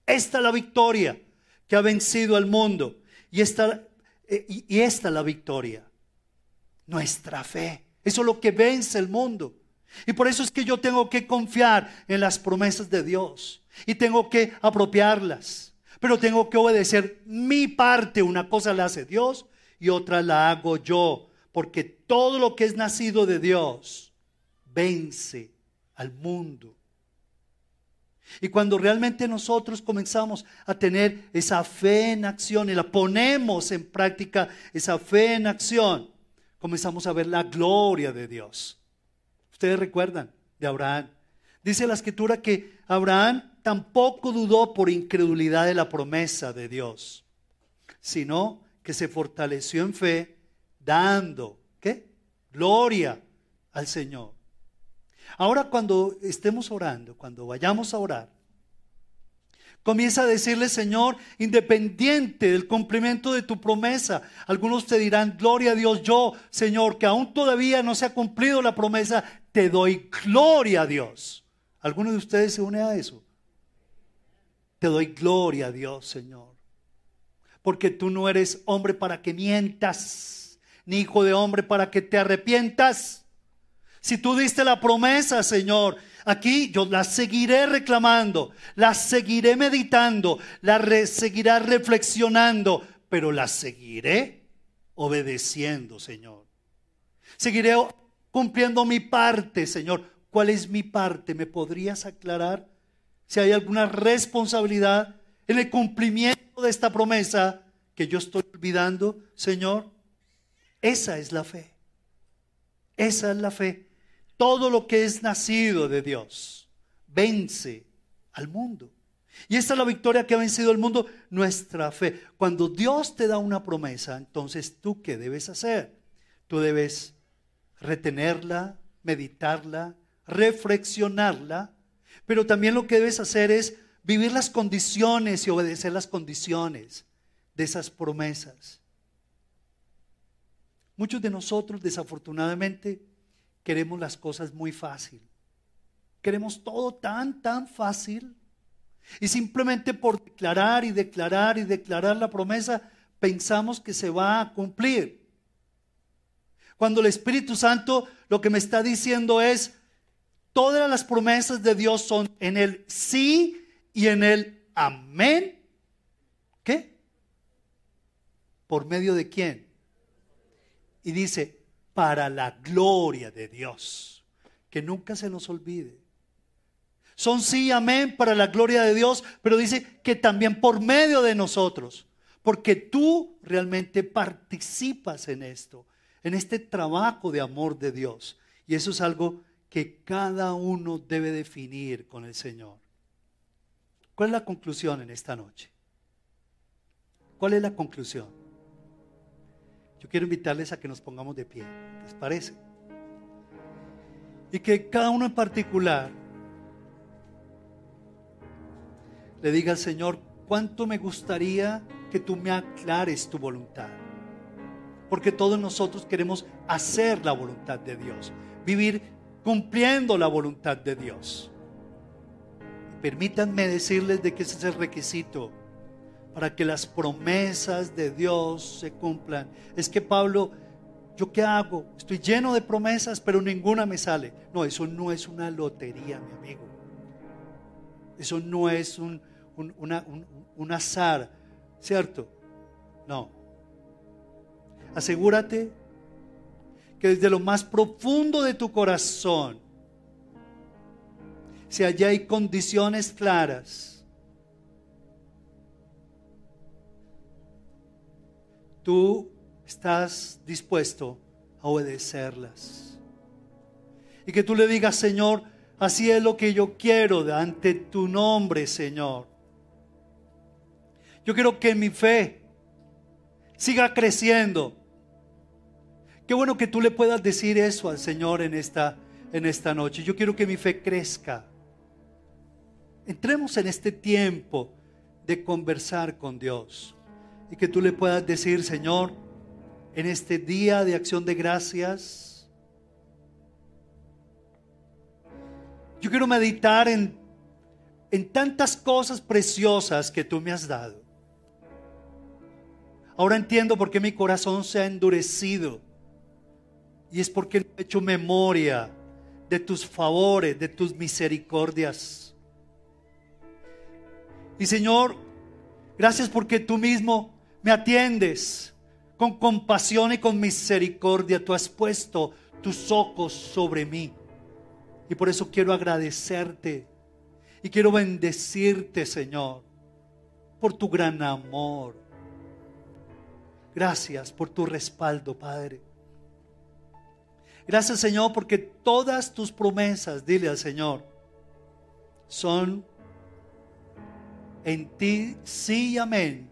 Esta es la victoria que ha vencido al mundo. Y esta, eh, y esta es la victoria, nuestra fe. Eso es lo que vence el mundo. Y por eso es que yo tengo que confiar en las promesas de Dios y tengo que apropiarlas. Pero tengo que obedecer mi parte. Una cosa la hace Dios y otra la hago yo. Porque todo lo que es nacido de Dios vence al mundo. Y cuando realmente nosotros comenzamos a tener esa fe en acción y la ponemos en práctica, esa fe en acción, comenzamos a ver la gloria de Dios. Ustedes recuerdan de Abraham. Dice la escritura que Abraham tampoco dudó por incredulidad de la promesa de Dios, sino que se fortaleció en fe dando, ¿qué? Gloria al Señor. Ahora cuando estemos orando, cuando vayamos a orar, Comienza a decirle, Señor, independiente del cumplimiento de tu promesa. Algunos te dirán, gloria a Dios, yo, Señor, que aún todavía no se ha cumplido la promesa, te doy gloria a Dios. ¿Alguno de ustedes se une a eso? Te doy gloria a Dios, Señor. Porque tú no eres hombre para que mientas, ni hijo de hombre para que te arrepientas. Si tú diste la promesa, Señor, aquí yo la seguiré reclamando, la seguiré meditando, la seguiré reflexionando, pero la seguiré obedeciendo, Señor. Seguiré cumpliendo mi parte, Señor. ¿Cuál es mi parte? ¿Me podrías aclarar si hay alguna responsabilidad en el cumplimiento de esta promesa que yo estoy olvidando, Señor? Esa es la fe. Esa es la fe. Todo lo que es nacido de Dios vence al mundo. Y esta es la victoria que ha vencido el mundo, nuestra fe. Cuando Dios te da una promesa, entonces tú qué debes hacer? Tú debes retenerla, meditarla, reflexionarla, pero también lo que debes hacer es vivir las condiciones y obedecer las condiciones de esas promesas. Muchos de nosotros, desafortunadamente, queremos las cosas muy fácil. Queremos todo tan, tan fácil. Y simplemente por declarar y declarar y declarar la promesa, pensamos que se va a cumplir. Cuando el Espíritu Santo lo que me está diciendo es, todas las promesas de Dios son en el sí y en el amén. ¿Qué? ¿Por medio de quién? Y dice, para la gloria de Dios. Que nunca se nos olvide. Son sí y amén para la gloria de Dios, pero dice que también por medio de nosotros. Porque tú realmente participas en esto en este trabajo de amor de Dios. Y eso es algo que cada uno debe definir con el Señor. ¿Cuál es la conclusión en esta noche? ¿Cuál es la conclusión? Yo quiero invitarles a que nos pongamos de pie, ¿les parece? Y que cada uno en particular le diga al Señor, cuánto me gustaría que tú me aclares tu voluntad Porque todos nosotros queremos hacer la voluntad de Dios, vivir cumpliendo la voluntad de Dios. Permítanme decirles de que es el requisito para que las promesas de Dios se cumplan. Es que Pablo, ¿yo qué hago? Estoy lleno de promesas, pero ninguna me sale. No, eso no es una lotería, mi amigo. Eso no es un, un azar, ¿cierto? No. Asegúrate que desde lo más profundo de tu corazón, si allá hay condiciones claras, tú estás dispuesto a obedecerlas. Y que tú le digas, Señor, así es lo que yo quiero ante tu nombre, Señor. Yo quiero que mi fe siga creciendo. Qué bueno que tú le puedas decir eso al Señor en esta, en esta noche. Yo quiero que mi fe crezca. Entremos en este tiempo de conversar con Dios y que tú le puedas decir, Señor, en este día de acción de gracias, yo quiero meditar en, en tantas cosas preciosas que tú me has dado. Ahora entiendo por qué mi corazón se ha endurecido. Y es porque he hecho memoria de tus favores, de tus misericordias. Y Señor, gracias porque tú mismo me atiendes con compasión y con misericordia. Tú has puesto tus ojos sobre mí. Y por eso quiero agradecerte y quiero bendecirte, Señor, por tu gran amor. Gracias por tu respaldo, Padre. Gracias, Señor, porque todas tus promesas, dile al Señor, son en ti sí y amén.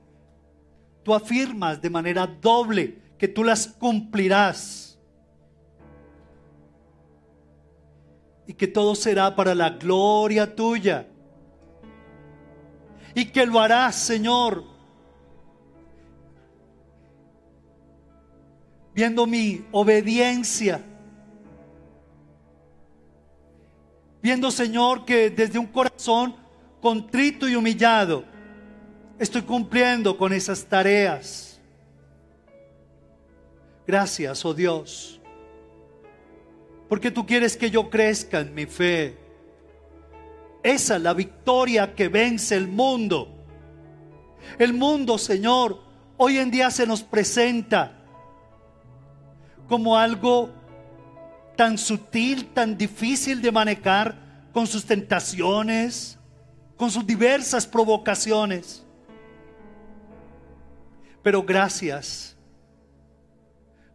Tú afirmas de manera doble que tú las cumplirás. Y que todo será para la gloria tuya. Y que lo harás, Señor. Viendo mi obediencia. Viendo, Señor, que desde un corazón contrito y humillado, estoy cumpliendo con esas tareas. Gracias, oh Dios, porque tú quieres que yo crezca en mi fe. Esa es la victoria que vence el mundo. El mundo, Señor, hoy en día se nos presenta como algo tan sutil, tan difícil de manejar con sus tentaciones, con sus diversas provocaciones. Pero gracias,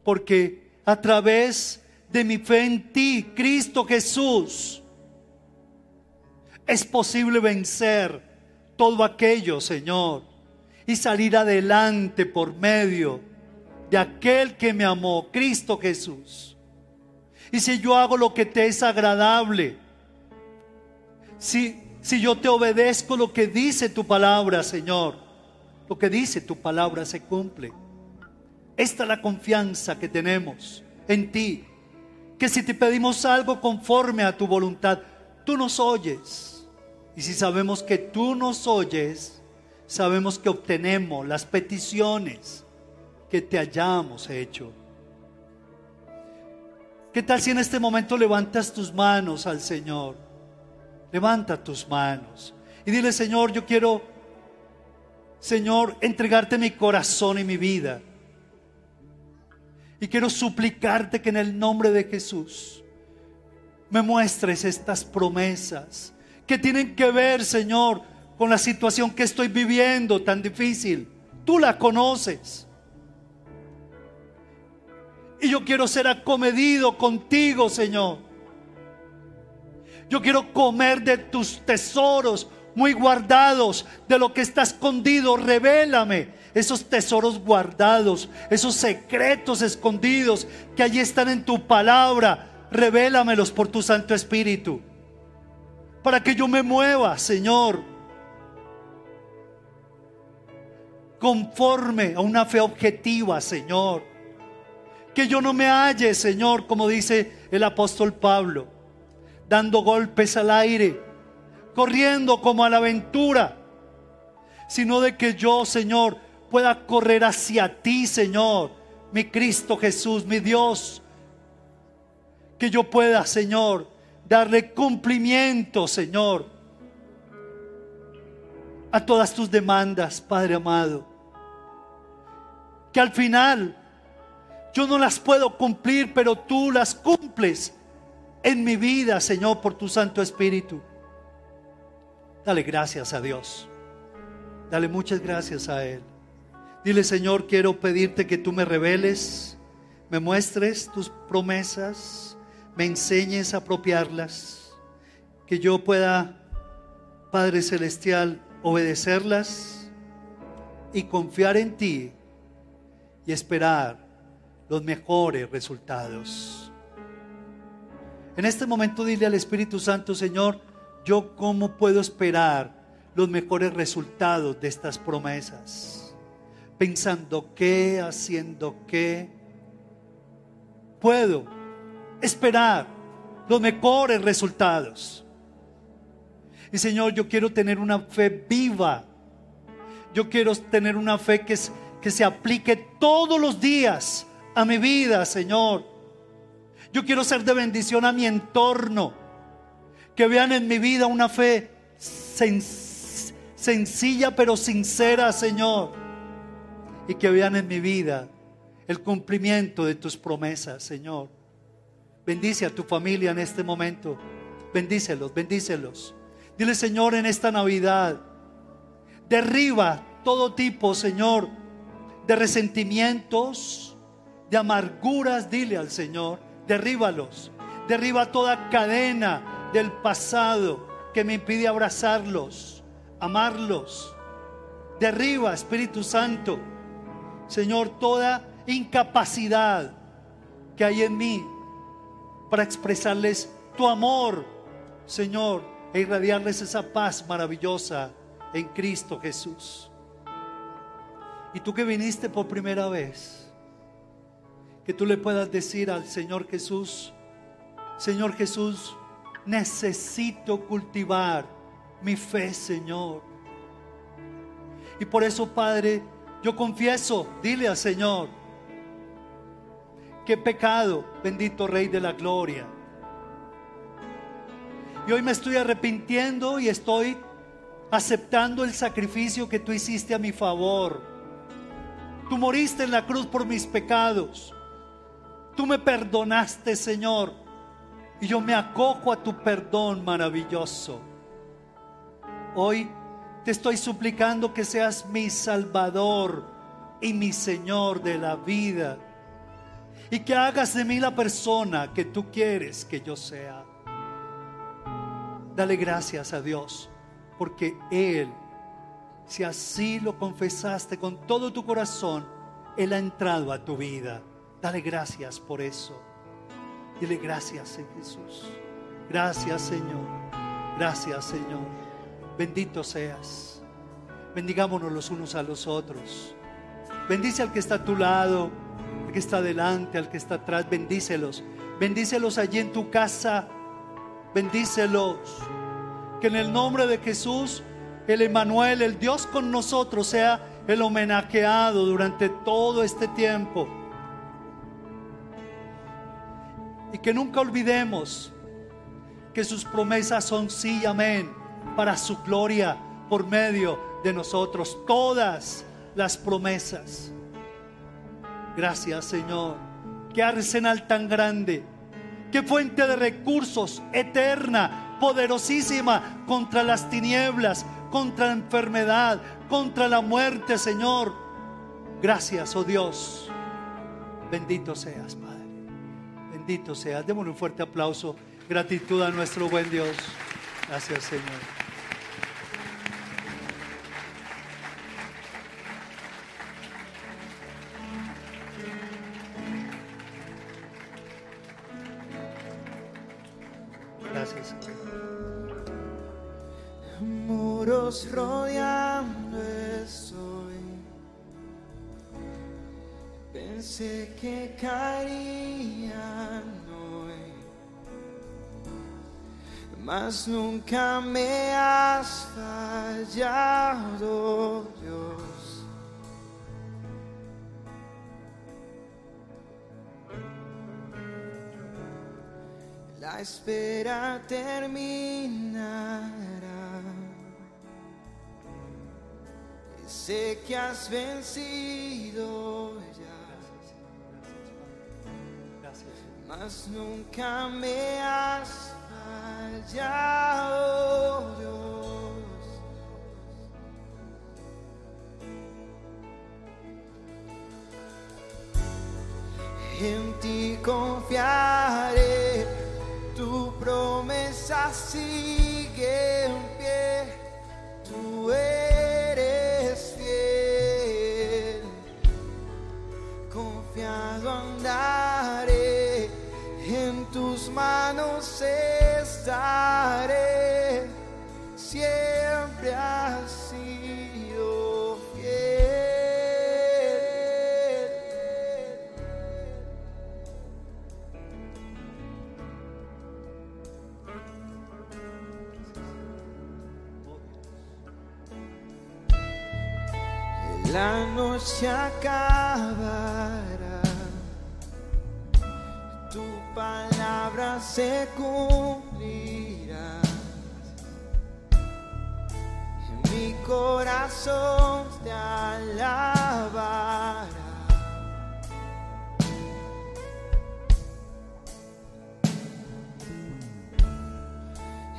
porque a través de mi fe en ti, Cristo Jesús, es posible vencer todo aquello, Señor, y salir adelante por medio de aquel que me amó, Cristo Jesús. Si yo hago lo que te es agradable, si si yo te obedezco lo que dice tu palabra, Señor, lo que dice tu palabra se cumple. Esta es la confianza que tenemos en ti, que si te pedimos algo conforme a tu voluntad, tú nos oyes. Y si sabemos que tú nos oyes, sabemos que obtenemos las peticiones que te hayamos hecho. ¿Qué tal si en este momento levantas tus manos al Señor? Levanta tus manos y dile, Señor, yo quiero, Señor, entregarte mi corazón y mi vida. Y quiero suplicarte que en el nombre de Jesús me muestres estas promesas que tienen que ver, Señor, con la situación que estoy viviendo tan difícil. Tú la conoces. Y yo quiero ser acomedido contigo, Señor. Yo quiero comer de tus tesoros muy guardados, de lo que está escondido. Revélame esos tesoros guardados, esos secretos escondidos que allí están en tu palabra. Revélamelos por tu Santo Espíritu. Para que yo me mueva, Señor. Conforme a una fe objetiva, Señor. Que yo no me halle, Señor, como dice el apóstol Pablo, dando golpes al aire, corriendo como a la aventura, sino de que yo, Señor, pueda correr hacia ti, Señor, mi Cristo Jesús, mi Dios. Que yo pueda, Señor, darle cumplimiento, Señor, a todas tus demandas, Padre amado. Que al final yo no las puedo cumplir, pero tú las cumples en mi vida, Señor, por tu Santo Espíritu. Dale gracias a Dios. Dale muchas gracias a Él. Dile, Señor, quiero pedirte que tú me reveles, me muestres tus promesas, me enseñes a apropiarlas, que yo pueda, Padre Celestial, obedecerlas y confiar en ti y esperar los mejores resultados. En este momento dile al Espíritu Santo, Señor, yo cómo puedo esperar los mejores resultados de estas promesas. Pensando qué, haciendo qué. Puedo esperar los mejores resultados. Y Señor, yo quiero tener una fe viva. Yo quiero tener una fe que, que se aplique todos los días a mi vida, Señor. Yo quiero ser de bendición a mi entorno. Que vean en mi vida una fe sencilla pero sincera, Señor. Y que vean en mi vida el cumplimiento de tus promesas, Señor. Bendice a tu familia en este momento. Bendícelos, bendícelos. Dile, Señor, en esta Navidad, derriba todo tipo, Señor, de resentimientos, de amarguras. Dile al Señor, derríbalos. Derriba toda cadena del pasado que me impide abrazarlos, amarlos. Derriba, Espíritu Santo, Señor, toda incapacidad que hay en mí para expresarles tu amor, Señor, e irradiarles esa paz maravillosa en Cristo Jesús. Y tú que viniste por primera vez, que tú le puedas decir al Señor Jesús, Señor Jesús, necesito cultivar mi fe, Señor. Y por eso, Padre, yo confieso, dile al Señor, que pecado, bendito Rey de la Gloria. Y hoy me estoy arrepintiendo y estoy aceptando el sacrificio que tú hiciste a mi favor. Tú moriste en la cruz por mis pecados. Tú me perdonaste, Señor. Y yo me acojo a tu perdón maravilloso. Hoy te estoy suplicando que seas mi Salvador y mi Señor de la vida. Y que hagas de mí la persona que tú quieres que yo sea. Dale gracias a Dios, porque Él, si así lo confesaste con todo tu corazón, Él ha entrado a tu vida. Dale gracias por eso. Dile gracias en Jesús. Gracias Señor. Gracias Señor. Bendito seas. Bendigámonos los unos a los otros. Bendice al que está a tu lado, al que está adelante, al que está atrás. Bendícelos. Bendícelos allí en tu casa Bendícelos. Que en el nombre de Jesús, el Emanuel, el Dios con nosotros, sea el homenajeado durante todo este tiempo. Y que nunca olvidemos que sus promesas son sí y amén para su gloria por medio de nosotros. Todas las promesas. Gracias Señor. Qué arsenal tan grande Qué fuente de recursos eterna, poderosísima contra las tinieblas, contra la enfermedad, contra la muerte, Señor. Gracias, oh Dios. Bendito seas, Padre. Bendito seas. Démosle un fuerte aplauso. Gratitud a nuestro buen Dios. Gracias, Señor. Nunca me has fallado, Dios. La espera terminará. Y sé que has vencido ya. Mas nunca me has fallado, Dios. En ti confiaré, tu promesa sigue estaré, siempre has sido fiel. La noche acabará, tu palabra se cumplirá. En mi corazón te alabará.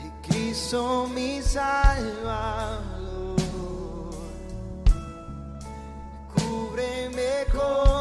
Y Cristo mi Salvador. Cúbreme con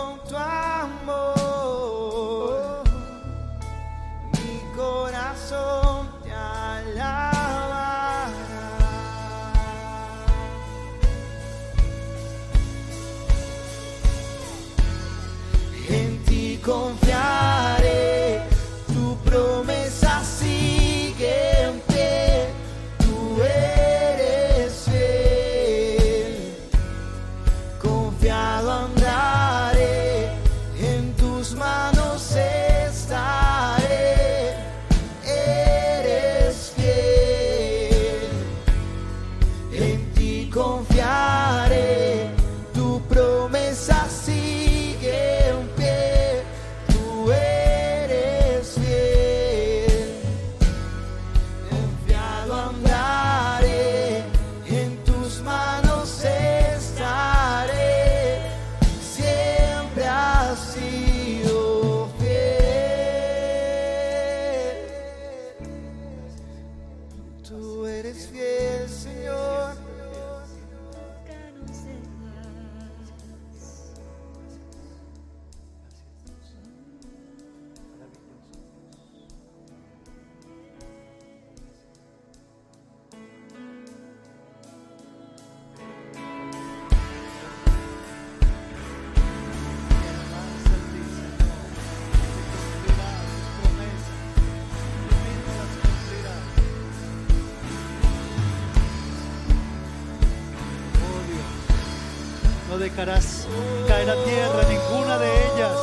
no dejarás caer a tierra ninguna de ellas,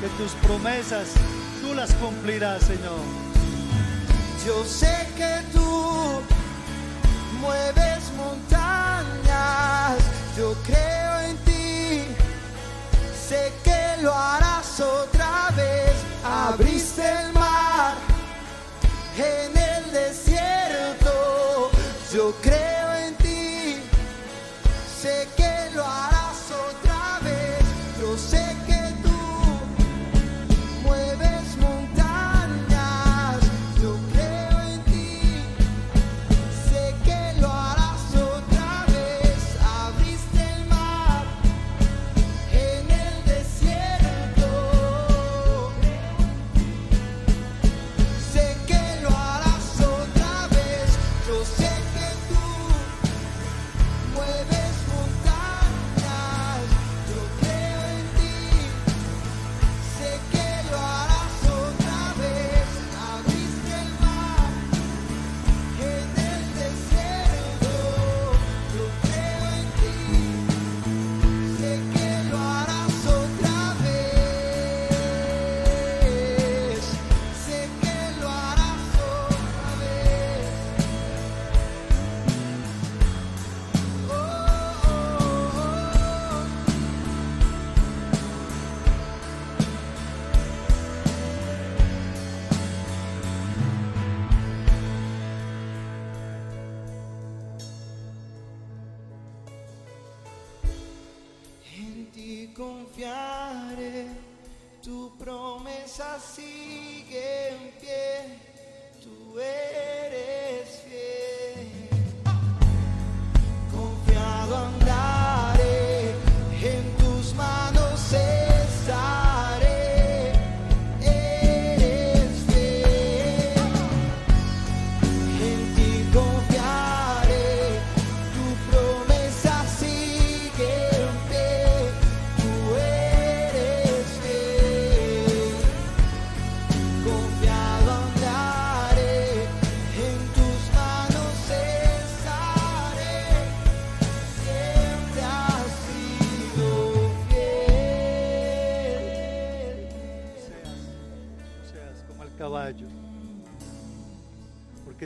que tus promesas tú las cumplirás, Señor. Yo sé que tú mueves montañas, yo creo en ti, sé que lo harás otra vez, abriste el mar en el desierto, yo creo en ti, sé que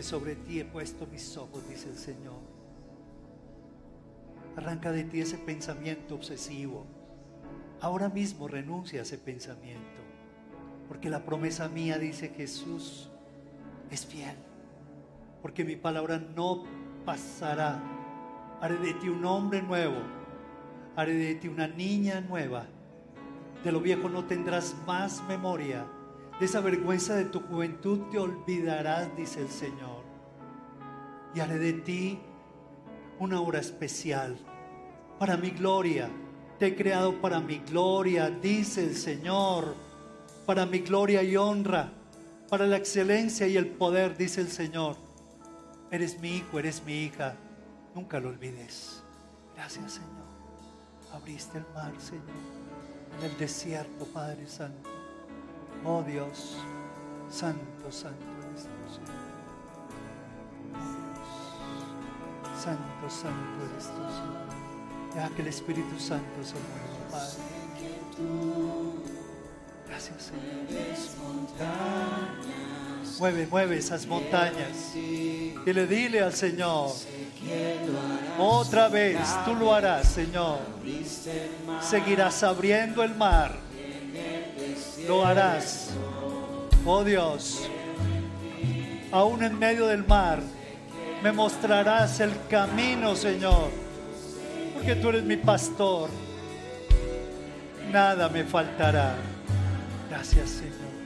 sobre ti he puesto mis ojos, dice el Señor. Arranca de ti ese pensamiento obsesivo. Ahora mismo renuncia a ese pensamiento, porque la promesa mía dice Jesús es fiel, porque mi palabra no pasará. Haré de ti un hombre nuevo, haré de ti una niña nueva. De lo viejo no tendrás más memoria. De esa vergüenza de tu juventud te olvidarás, dice el Señor. Y haré de ti una hora especial para mi gloria. Te he creado para mi gloria, dice el Señor. Para mi gloria y honra. Para la excelencia y el poder, dice el Señor. Eres mi hijo, eres mi hija. Nunca lo olvides. Gracias, Señor. Abriste el mar, Señor en el desierto, Padre Santo. Oh Dios, Santo, Santo eres tú, Señor. Santo, Santo eres tú, Señor. Deja que el Espíritu Santo se mueva, Padre. Gracias, Señor. Mueve, mueve esas montañas. Dile, dile al Señor. Otra vez tú lo harás, Señor. Seguirás abriendo el mar. Lo harás. Oh Dios. Aún en medio del mar. Me mostrarás el camino, Señor. Porque tú eres mi pastor. Nada me faltará. Gracias, Señor.